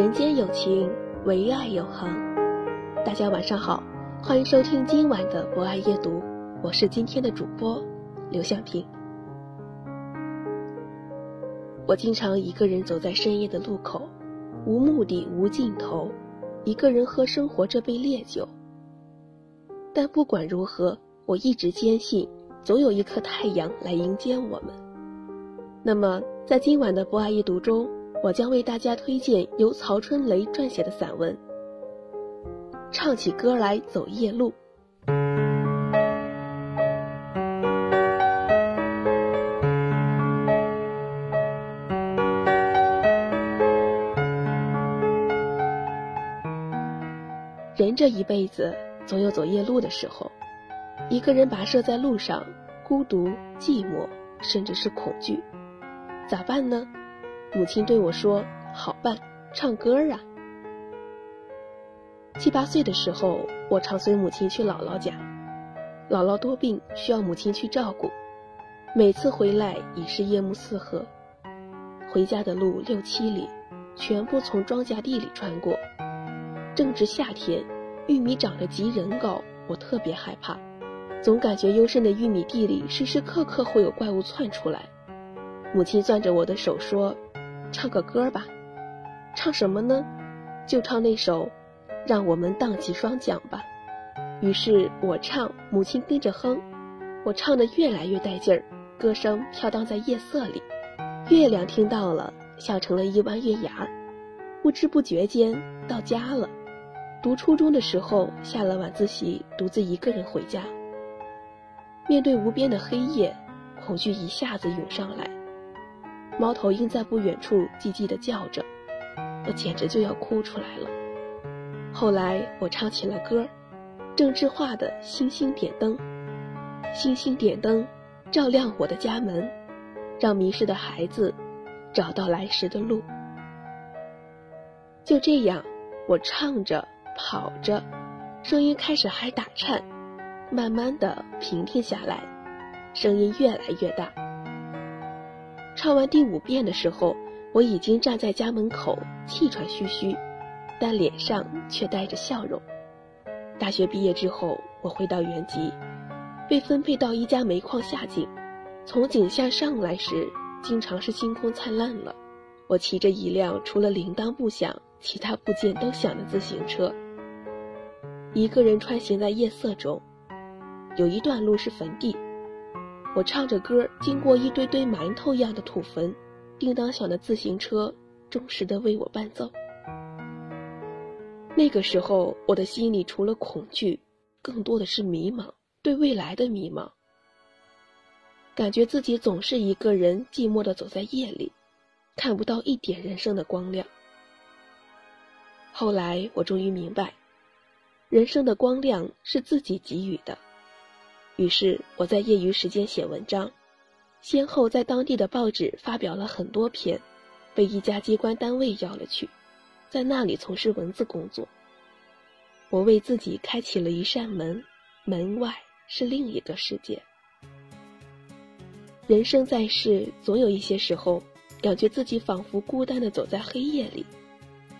人间有情，唯爱永恒。大家晚上好，欢迎收听今晚的博爱夜读，我是今天的主播刘向平。我经常一个人走在深夜的路口，无目的、无尽头，一个人喝生活这杯烈酒。但不管如何，我一直坚信，总有一颗太阳来迎接我们。那么，在今晚的博爱夜读中。我将为大家推荐由曹春雷撰写的散文《唱起歌来走夜路》。人这一辈子总有走夜路的时候，一个人跋涉在路上，孤独、寂寞，甚至是恐惧，咋办呢？母亲对我说：“好办，唱歌啊。”七八岁的时候，我常随母亲去姥姥家。姥姥多病，需要母亲去照顾。每次回来已是夜幕四合。回家的路六七里，全部从庄稼地里穿过。正值夏天，玉米长得极人高，我特别害怕，总感觉幽深的玉米地里时时刻刻会有怪物窜出来。母亲攥着我的手说。唱个歌吧，唱什么呢？就唱那首《让我们荡起双桨》吧。于是我唱，母亲跟着哼。我唱得越来越带劲儿，歌声飘荡在夜色里。月亮听到了，笑成了一弯月牙儿。不知不觉间到家了。读初中的时候，下了晚自习，独自一个人回家。面对无边的黑夜，恐惧一下子涌上来。猫头鹰在不远处叽叽地叫着，我简直就要哭出来了。后来我唱起了歌，郑智化的《星星点灯》，星星点灯，照亮我的家门，让迷失的孩子找到来时的路。就这样，我唱着跑着，声音开始还打颤，慢慢的平静下来，声音越来越大。唱完第五遍的时候，我已经站在家门口，气喘吁吁，但脸上却带着笑容。大学毕业之后，我回到原籍，被分配到一家煤矿下井。从井下上来时，经常是星空灿烂了。我骑着一辆除了铃铛不响，其他部件都响的自行车，一个人穿行在夜色中。有一段路是坟地。我唱着歌，经过一堆堆馒头一样的土坟，叮当响的自行车忠实的为我伴奏。那个时候，我的心里除了恐惧，更多的是迷茫，对未来的迷茫。感觉自己总是一个人寂寞的走在夜里，看不到一点人生的光亮。后来我终于明白，人生的光亮是自己给予的。于是我在业余时间写文章，先后在当地的报纸发表了很多篇，被一家机关单位要了去，在那里从事文字工作。我为自己开启了一扇门，门外是另一个世界。人生在世，总有一些时候，感觉自己仿佛孤单的走在黑夜里。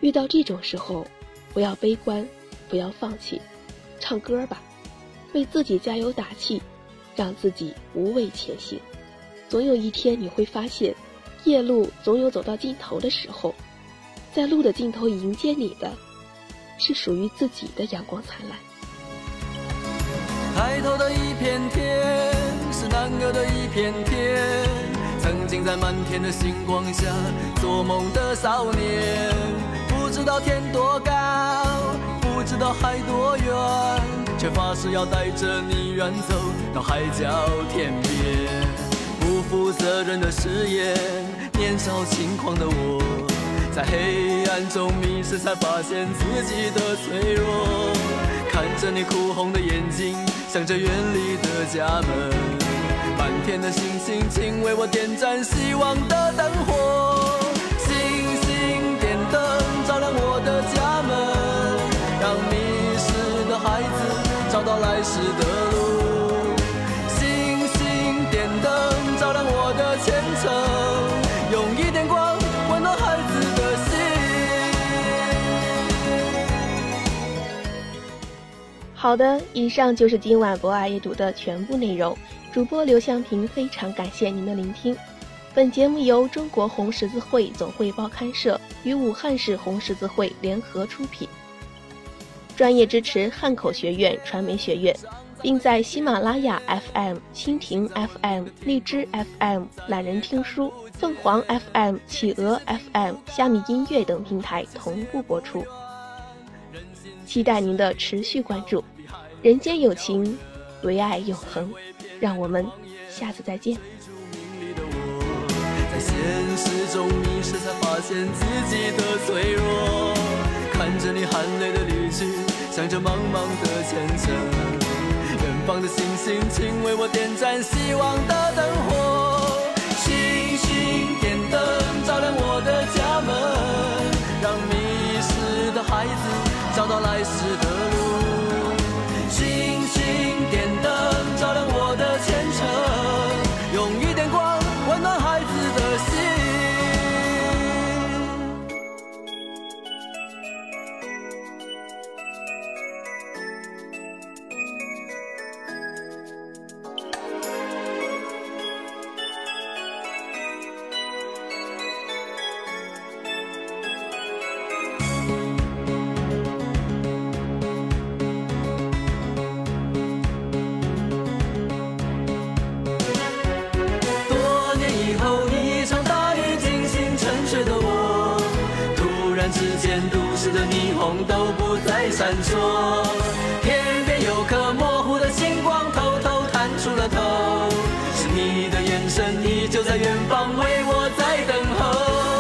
遇到这种时候，不要悲观，不要放弃，唱歌吧。为自己加油打气，让自己无畏前行。总有一天你会发现，夜路总有走到尽头的时候，在路的尽头迎接你的，是属于自己的阳光灿烂。抬头的一片天，是难得的一片天。曾经在满天的星光下做梦的少年，不知道天多高，不知道海多远，却发誓要带着你远走到海角天边。不负责任的誓言，年少轻狂的我，在黑暗中迷失，才发现自己的脆弱。看着你哭红的眼睛，想着远离的家门。满天的星星，请为我点燃希望的灯火。星星点灯，照亮我的家到来时的路。星星点灯，照亮我的前程，用一点光温暖孩子的心。好的，以上就是今晚博爱阅读的全部内容。主播刘向平非常感谢您的聆听。本节目由中国红十字会总会报刊社与武汉市红十字会联合出品，专业支持汉口学院传媒学院，并在喜马拉雅 FM、蜻蜓 FM、荔枝 FM、懒人听书、凤凰 FM、企鹅 FM、虾米音乐等平台同步播出。期待您的持续关注。人间有情，唯爱永恒。让我们下次再见。现实中迷失，才发现自己的脆弱。看着你含泪的离去，向着茫茫的前程。远方的星星，请为我点燃希望的灯火。星星点灯，照亮我的家门，让迷失的孩子找到来时的之间，都市的霓虹都不再闪烁，天边有颗模糊的星光，偷偷探出了头。是你的眼神，依旧在远方，为我在等候。